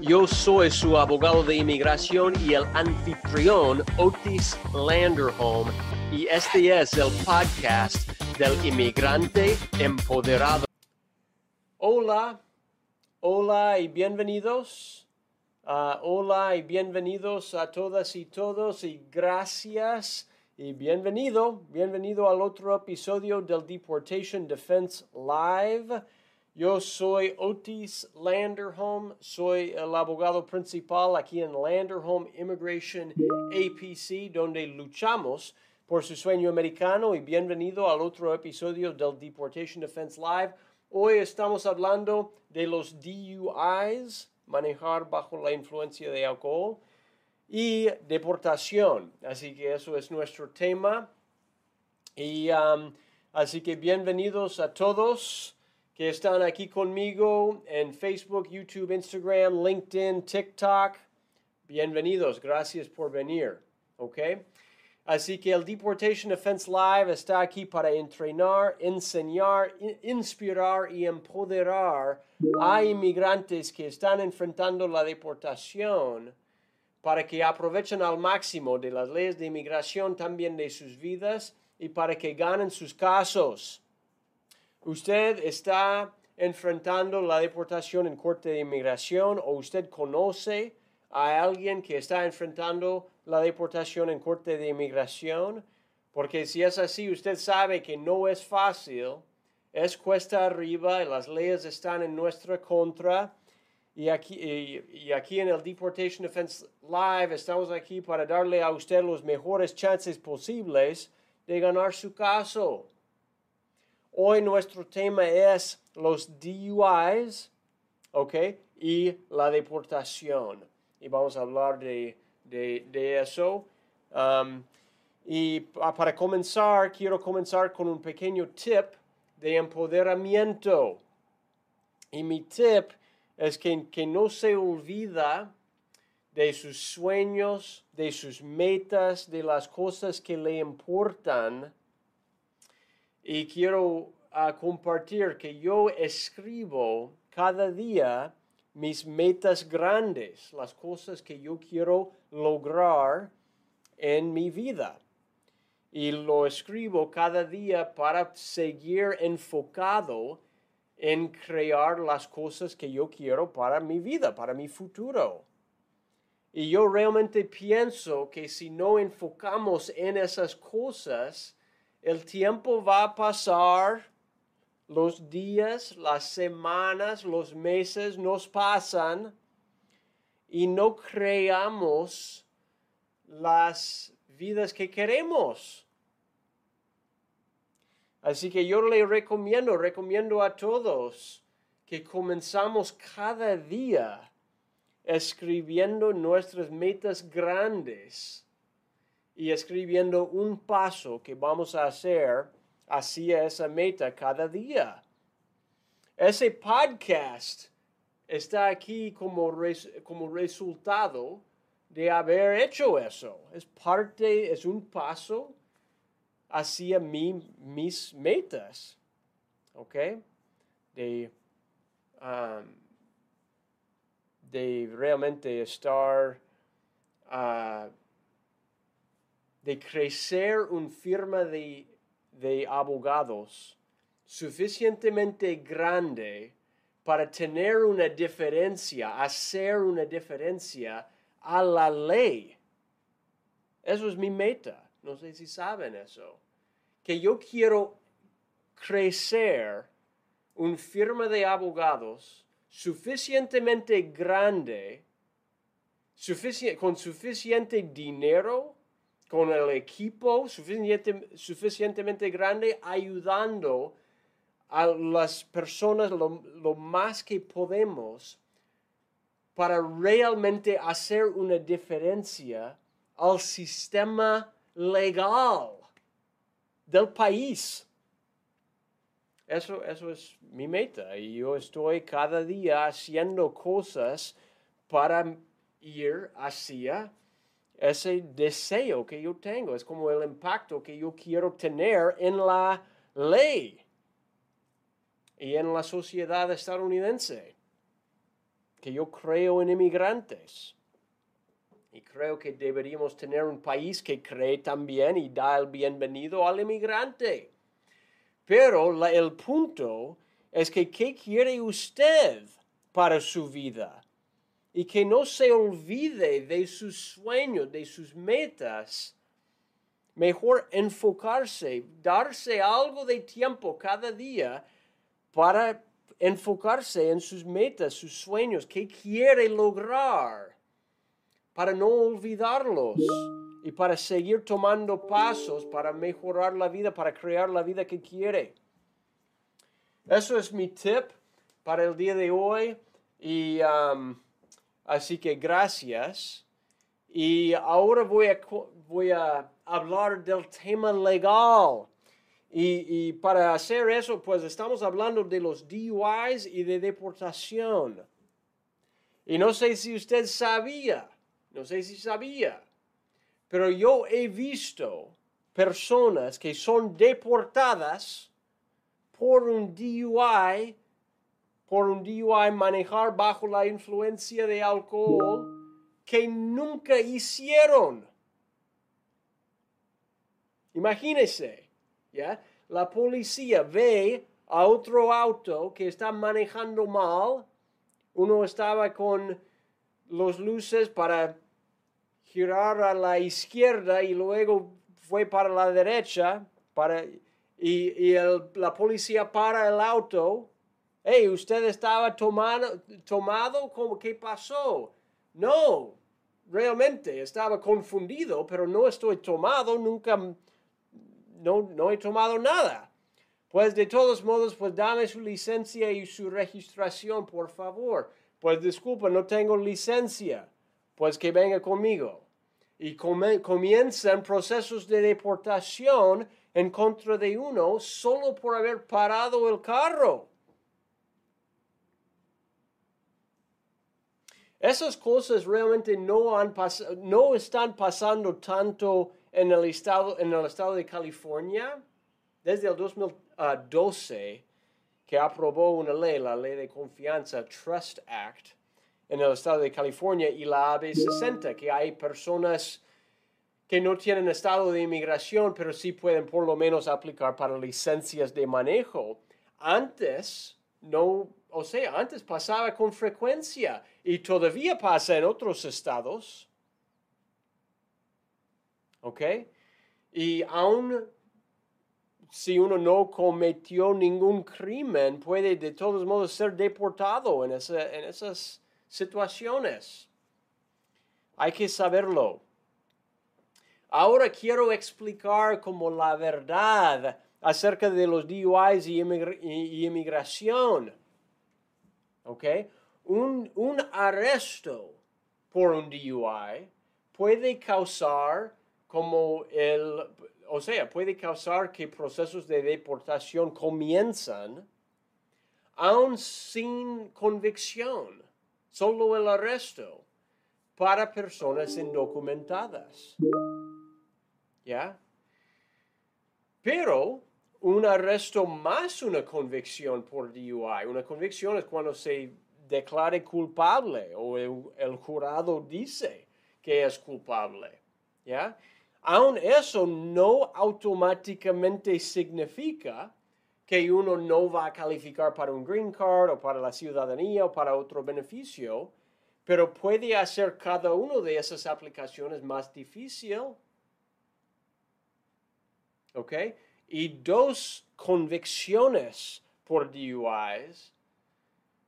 Yo soy su abogado de inmigración y el anfitrión Otis Landerholm y este es el podcast del inmigrante empoderado. Hola, hola y bienvenidos. Ah, hola y bienvenidos a todas y todos y gracias y bienvenido, bienvenido al otro episodio del Deportation Defense Live. Yo soy Otis Landerholm, soy el abogado principal aquí en Landerholm Immigration APC, donde luchamos por su sueño americano y bienvenido al otro episodio del Deportation Defense Live. Hoy estamos hablando de los DUIs, manejar bajo la influencia de alcohol, y deportación. Así que eso es nuestro tema. Y um, así que bienvenidos a todos que están aquí conmigo en Facebook, YouTube, Instagram, LinkedIn, TikTok. Bienvenidos, gracias por venir. ¿Ok? Así que el Deportation Defense Live está aquí para entrenar, enseñar, inspirar y empoderar a inmigrantes que están enfrentando la deportación para que aprovechen al máximo de las leyes de inmigración también de sus vidas y para que ganen sus casos. Usted está enfrentando la deportación en corte de inmigración o usted conoce a alguien que está enfrentando la deportación en corte de inmigración, porque si es así, usted sabe que no es fácil, es cuesta arriba, y las leyes están en nuestra contra. Y aquí, y, aquí en el Deportation Defense Live estamos aquí para darle a usted los mejores chances posibles de ganar su caso. Hoy nuestro tema es los DUIs, ¿ok? Y la deportación. Y vamos a hablar de, eso. Um, y para comenzar, quiero comenzar con un pequeño tip de empoderamiento. Y mi tip es que, que no se olvida de sus sueños, de sus metas, de las cosas que le importan y quiero ah, compartir que yo escribo cada día mis metas grandes, las cosas que yo quiero lograr en mi vida. Y lo escribo cada día para seguir enfocado en crear las cosas que yo quiero para mi vida, para mi futuro. Y yo realmente pienso que si no enfocamos en esas cosas, el tiempo va a pasar, los días, las semanas, los meses nos pasan y no creamos las vidas que queremos. Así que yo le recomiendo, recomiendo a todos que comenzamos cada día escribiendo nuestras metas grandes y escribiendo un paso que vamos a hacer hacia esa meta cada día. Ese podcast está aquí como, como resultado de haber hecho eso. Es parte, es un paso hacia mis metas. ¿Ok? De, um, de realmente estar uh, de crecer una firma de, abogados suficientemente grande para tener una diferencia, hacer una diferencia a la ley. Eso es mi meta. No sé si saben eso. Que yo quiero crecer una firma de abogados suficientemente grande, con suficiente dinero con el equipo suficientemente grande ayudando a las personas lo, más que podemos para realmente hacer una diferencia al sistema legal del país. Eso, eso es mi meta y yo estoy cada día haciendo cosas para ir hacia ese deseo que yo tengo. Es como el impacto que yo quiero tener en la ley y en la sociedad estadounidense. Que yo creo en inmigrantes. Y creo que deberíamos tener un país que cree también y da el bienvenido al inmigrante. Pero el punto es que ¿qué quiere usted para su vida? Y que no se olvide de sus sueños, de sus metas. Mejor enfocarse, darse algo de tiempo cada día para enfocarse en sus metas, sus sueños, qué quiere lograr para no olvidarlos y para seguir tomando pasos para mejorar la vida, para crear la vida que quiere. Eso es mi tip para el día de hoy y um, así que gracias. Y ahora voy a, voy a hablar del tema legal. Y, y, para hacer eso, pues estamos hablando de los DUIs y de deportación. Y no sé si usted sabía, no sé si sabía, pero yo he visto personas que son deportadas por un DUI, por un DUI manejar bajo la influencia de alcohol, que nunca hicieron. Imagínese, ¿ya? La policía ve a otro auto que está manejando mal. Uno estaba con los luces para girar a la izquierda y luego fue para la derecha para, y, la policía para el auto. Hey, ¿usted estaba tomado, tomado? ¿Qué pasó? No, realmente estaba confundido, pero no estoy tomado, nunca, no, no he tomado nada. Pues de todos modos, pues dame su licencia y su registración, por favor. Pues disculpa, no tengo licencia. Pues que venga conmigo. Y comienzan procesos de deportación en contra de uno solo por haber parado el carro. Esas cosas realmente no, están pasando tanto en el, estado, en el estado de California. Desde el 2012 que aprobó una ley, la ley de confianza, Trust Act, en el estado de California y la AB60, que hay personas que no tienen estado de inmigración, pero sí pueden por lo menos aplicar para licencias de manejo. Antes, no, o sea, antes pasaba con frecuencia y todavía pasa en otros estados. ¿Ok? Y aún si uno no cometió ningún crimen, puede de todos modos ser deportado en, en esas situaciones. Hay que saberlo. Ahora quiero explicar como la verdad acerca de los DUIs y, inmigración. ¿Ok? Un, arresto por un DUI puede causar como el, o sea, puede causar que procesos de deportación comienzan aún sin convicción, solo el arresto para personas indocumentadas. ¿Ya? Pero un arresto más una convicción por DUI. Una convicción es cuando se declare culpable o el, jurado dice que es culpable. ¿Ya? Aún eso no automáticamente significa que uno no va a calificar para un green card o para la ciudadanía o para otro beneficio, pero puede hacer cada una de esas aplicaciones más difícil. ¿Ok? Y dos convicciones por DUIs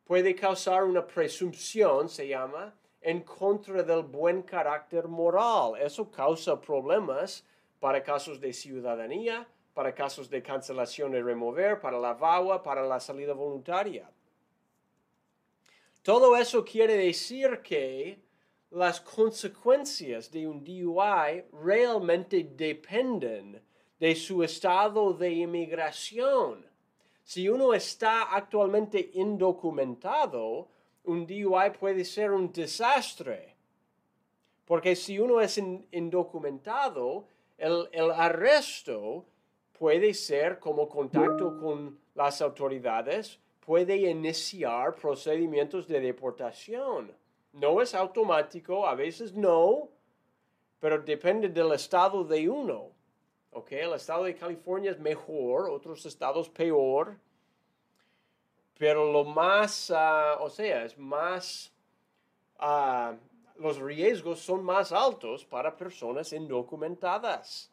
puede causar una presunción, se llama, en contra del buen carácter moral. Eso causa problemas para casos de ciudadanía, para casos de cancelación y remover, para la VAWA, para la salida voluntaria. Todo eso quiere decir que las consecuencias de un DUI realmente dependen de su estado de inmigración. Si uno está actualmente indocumentado, un DUI puede ser un desastre. Porque si uno es indocumentado, el, el arresto puede ser como contacto con las autoridades, puede iniciar procedimientos de deportación. No es automático, a veces no, pero depende del estado de uno. ¿Ok? El estado de California es mejor, otros estados peor. Pero lo más, ah, o sea, es más, ah, los riesgos son más altos para personas indocumentadas.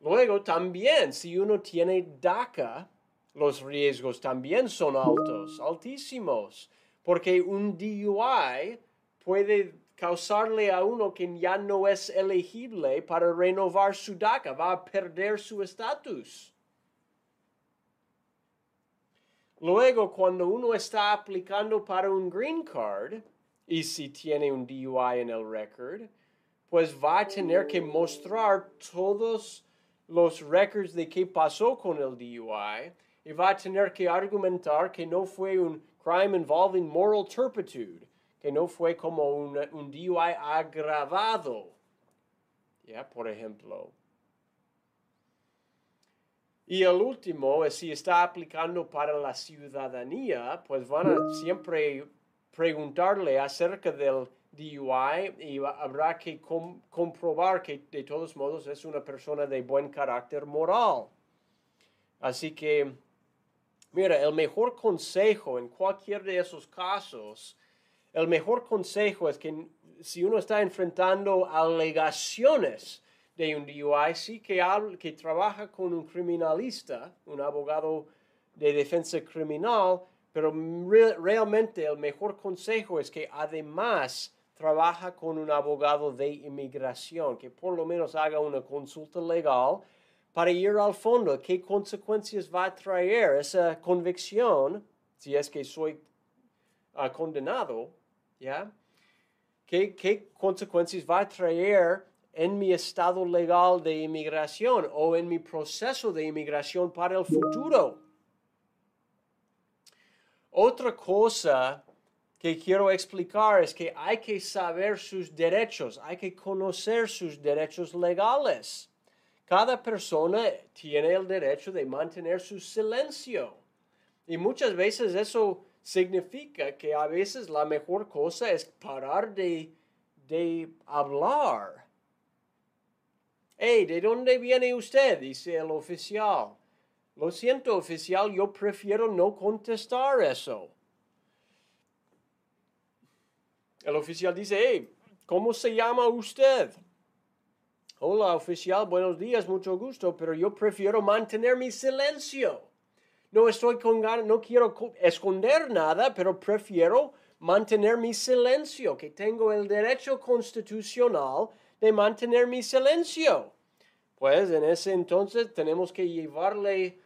Luego también, si uno tiene DACA, los riesgos también son altos, altísimos, porque un DUI puede causarle a uno que ya no es elegible para renovar su DACA, va a perder su estatus. Luego, cuando uno está aplicando para un green card, y si tiene un DUI en el record, pues va a tener que mostrar todos los records de qué pasó con el DUI y va a tener que argumentar que no fue un crime involving moral turpitude, no fue como un, DUI agravado, ya, por ejemplo. Y el último si está aplicando para la ciudadanía, pues van a siempre preguntarle acerca del DUI y habrá que comprobar que de todos modos es una persona de buen carácter moral. Así que Mira, el mejor consejo en cualquier de esos casos, el mejor consejo es que si uno está enfrentando alegaciones de un DUI, sí que, trabaja con un criminalista, un abogado de defensa criminal, pero realmente el mejor consejo es que además trabaja con un abogado de inmigración, que por lo menos haga una consulta legal para ir al fondo, qué consecuencias va a traer esa convicción, si es que soy ah, condenado, ¿ya? ¿Qué, ¿Qué consecuencias va a traer en mi estado legal de inmigración o en mi proceso de inmigración para el futuro? Otra cosa que quiero explicar es que hay que saber sus derechos, hay que conocer sus derechos legales. Cada persona tiene el derecho de mantener su silencio. Y muchas veces eso significa que a veces la mejor cosa es parar de, de hablar. Hey, ¿de dónde viene usted? dice el oficial. Lo siento, oficial, yo prefiero no contestar eso. El oficial dice, hey, ¿cómo se llama usted? Hola oficial, buenos días, mucho gusto, pero yo prefiero mantener mi silencio. No estoy con ganas, no quiero esconder nada, pero prefiero mantener mi silencio, que tengo el derecho constitucional de mantener mi silencio. Pues en ese entonces tenemos que llevarle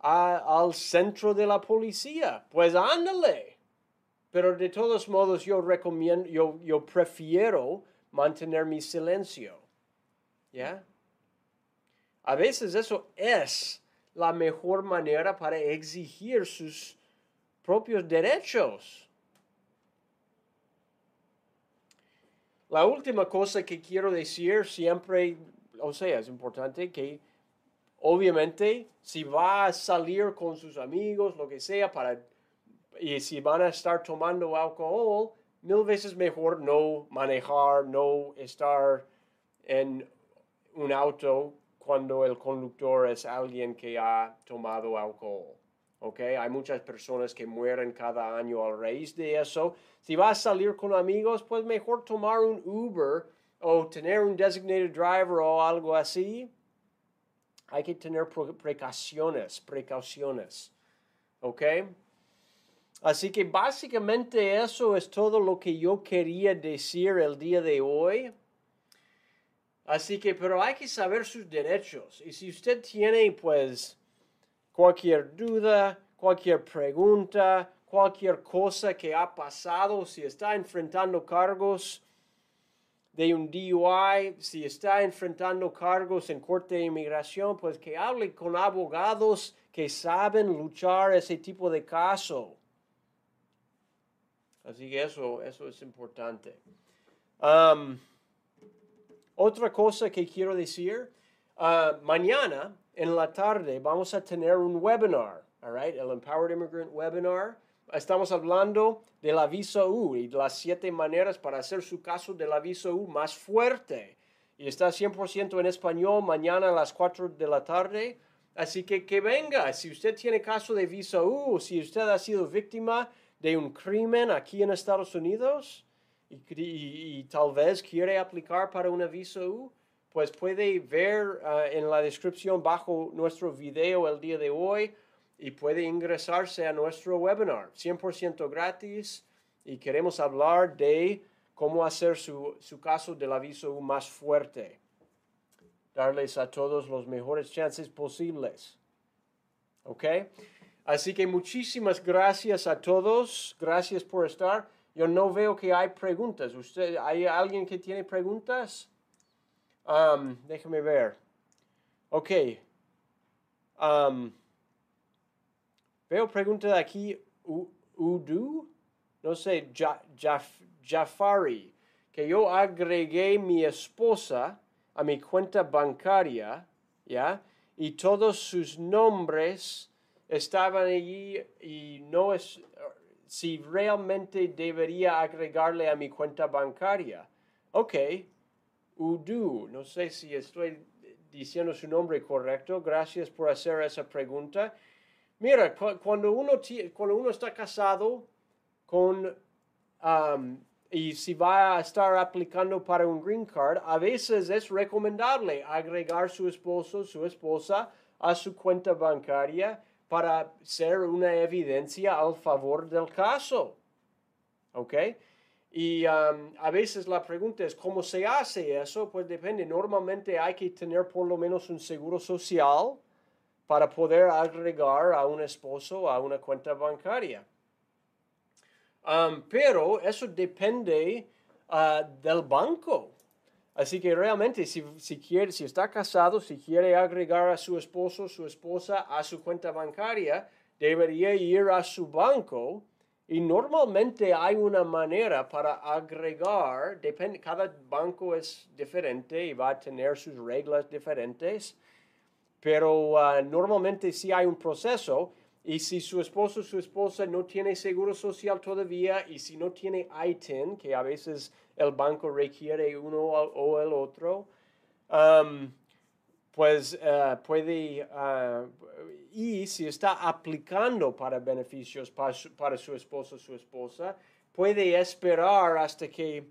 al centro de la policía. Pues ándale. Pero de todos modos yo recomiendo, yo, yo prefiero mantener mi silencio. ¿Ya? A veces eso es la mejor manera para exigir sus propios derechos. La última cosa que quiero decir siempre, o sea, es importante que obviamente si va a salir con sus amigos, lo que sea, para, y si van a estar tomando alcohol, mil veces mejor no manejar, no estar en un auto cuando el conductor es alguien que ha tomado alcohol. Okay? Hay muchas personas que mueren cada año a raíz de eso. Si vas a salir con amigos, pues mejor tomar un Uber o tener un designated driver o algo así. Hay que tener precauciones, precauciones. ¿Ok? Así que básicamente eso es todo lo que yo quería decir el día de hoy. Así que, pero hay que saber sus derechos. Y si usted tiene, pues, cualquier duda, cualquier pregunta, cualquier cosa que ha pasado, si está enfrentando cargos de un DUI, si está enfrentando cargos en corte de inmigración, pues que hable con abogados que saben luchar ese tipo de caso. Así que eso, eso es importante. Um, otra cosa que quiero decir, uh, mañana en la tarde vamos a tener un webinar, all el Empowered Immigrant Webinar. Estamos hablando de la visa U y de las siete maneras para hacer su caso de la visa U más fuerte. Y está 100% en español mañana a las 4 de la tarde. Así que que venga, si usted tiene caso de visa U si usted ha sido víctima de un crimen aquí en Estados Unidos y, tal vez quiere aplicar para una visa U, pues puede ver ah, en la descripción bajo nuestro video el día de hoy y puede ingresarse a nuestro webinar 100% gratis y queremos hablar de cómo hacer su, su caso de la visa U más fuerte. Darles a todos los mejores chances posibles. ¿Ok? Así que muchísimas gracias a todos. Gracias por estar. Yo no veo que hay preguntas. ¿Usted, ¿Hay alguien que tiene preguntas? Um, déjeme ver. Ok. Um, veo preguntas aquí. Udu, no sé, Jafari, que yo agregué mi esposa a mi cuenta bancaria, ¿ya? Y todos sus nombres estaban allí y no es si realmente debería agregarle a mi cuenta bancaria. Ok, Udu, no sé si estoy diciendo su nombre correcto, gracias por hacer esa pregunta. Mira, cuando uno, cuando uno está casado con, y si va a estar aplicando para un green card, a veces es recomendable agregar su esposo, su esposa a su cuenta bancaria para ser una evidencia al favor del caso. ¿Ok? Y um, a veces la pregunta es, ¿cómo se hace eso? Pues depende. Normalmente hay que tener por lo menos un seguro social para poder agregar a un esposo a una cuenta bancaria. Um, pero eso depende uh, del banco. Así que realmente si, si, quiere, si está casado, si quiere agregar a su esposo, su esposa a su cuenta bancaria, debería ir a su banco y normalmente hay una manera para agregar, depende, cada banco es diferente y va a tener sus reglas diferentes, pero uh, normalmente sí hay un proceso y si su esposo o su esposa no tiene seguro social todavía y si no tiene ITIN, que a veces el banco requiere uno o el otro, um, pues uh, puede, uh, y si está aplicando para beneficios para su, para su esposo o su esposa, puede esperar hasta que,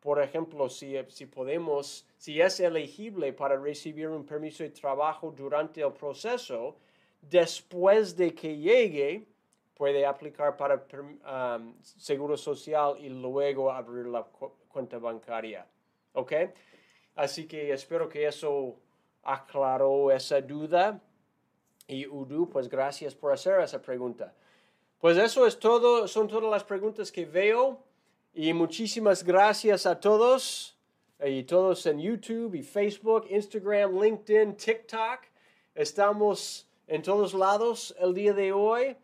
por ejemplo, si, si podemos, si es elegible para recibir un permiso de trabajo durante el proceso, después de que llegue, puede aplicar para seguro social y luego abrir la cuenta bancaria. ¿Ok? Así que espero que eso aclaró esa duda. Y Udu, pues gracias por hacer esa pregunta. Pues eso es todo, son todas las preguntas que veo. Y muchísimas gracias a todos. Y todos en YouTube Facebook, Instagram, LinkedIn, TikTok. Estamos en todos lados el día de hoy.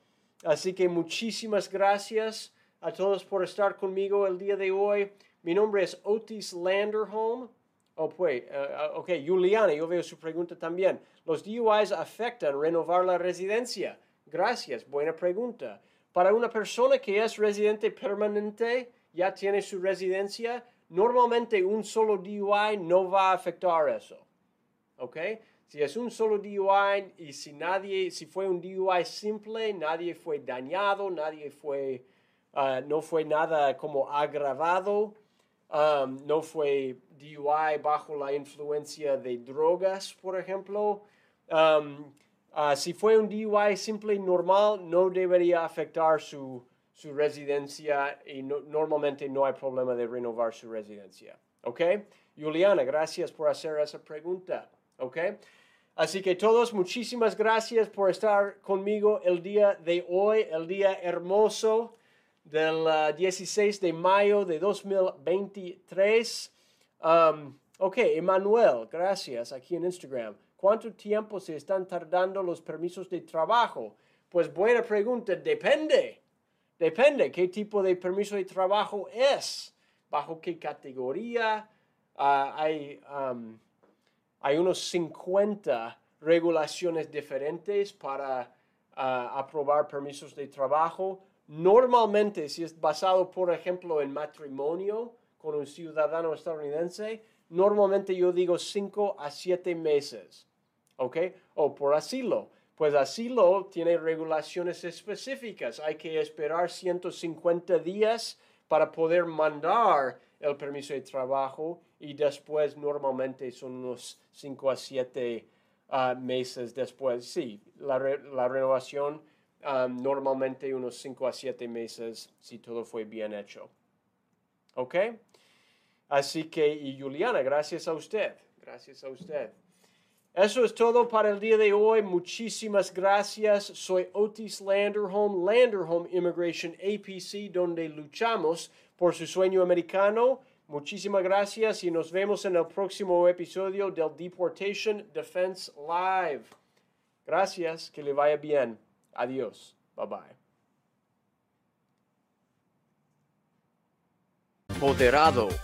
Así que muchísimas gracias a todos por estar conmigo el día de hoy. Mi nombre es Otis Landerholm. Oh, pues, uh, ok, Juliana, yo veo su pregunta también. ¿Los DUIs afectan renovar la residencia? Gracias, buena pregunta. Para una persona que es residente permanente, ya tiene su residencia, normalmente un solo DUI no va a afectar eso. ¿Ok? Si es un solo DUI y si nadie, si fue un DUI simple, nadie fue dañado, nadie fue, uh, no fue nada como agravado, um, no fue DUI bajo la influencia de drogas, por ejemplo. Um, uh, si fue un DUI simple y normal, no debería afectar su, su residencia y normalmente no hay problema de renovar su residencia. ¿Ok? Juliana, gracias por hacer esa pregunta. ¿Ok? Así que todos, muchísimas gracias por estar conmigo el día de hoy, el día hermoso del 16 uh, de mayo de 2023. Um, ok, Emanuel, gracias, aquí en Instagram. ¿Cuánto tiempo se están tardando los permisos de trabajo? Pues buena pregunta, depende. Depende qué tipo de permiso de trabajo es, bajo qué categoría. Ah, hay, um, hay unos 50 regulaciones diferentes para ah, aprobar permisos de trabajo. Normalmente, si es basado, por ejemplo, en matrimonio con un ciudadano estadounidense, normalmente yo digo 5 a 7 meses. ¿Ok? O por asilo. Pues asilo tiene regulaciones específicas. Hay que esperar 150 días para poder mandar el permiso de trabajo y después normalmente son unos 5 a 7 ah, meses después. Sí, la, la renovación um, normalmente unos 5 a 7 meses si todo fue bien hecho. ¿Ok? Así que, y Juliana, gracias a usted. Gracias a usted. Eso es todo para el día de hoy. Muchísimas gracias. Soy Otis Landerholm, Landerholm Immigration APC, donde luchamos por su sueño americano. Muchísimas gracias y nos vemos en el próximo episodio del Deportation Defense Live. Gracias, que le vaya bien. Adiós. Bye bye.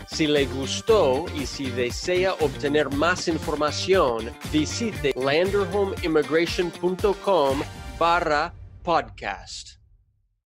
Si le gustó y si desea obtener más información, visite landerhomeimmigration.com barra podcast.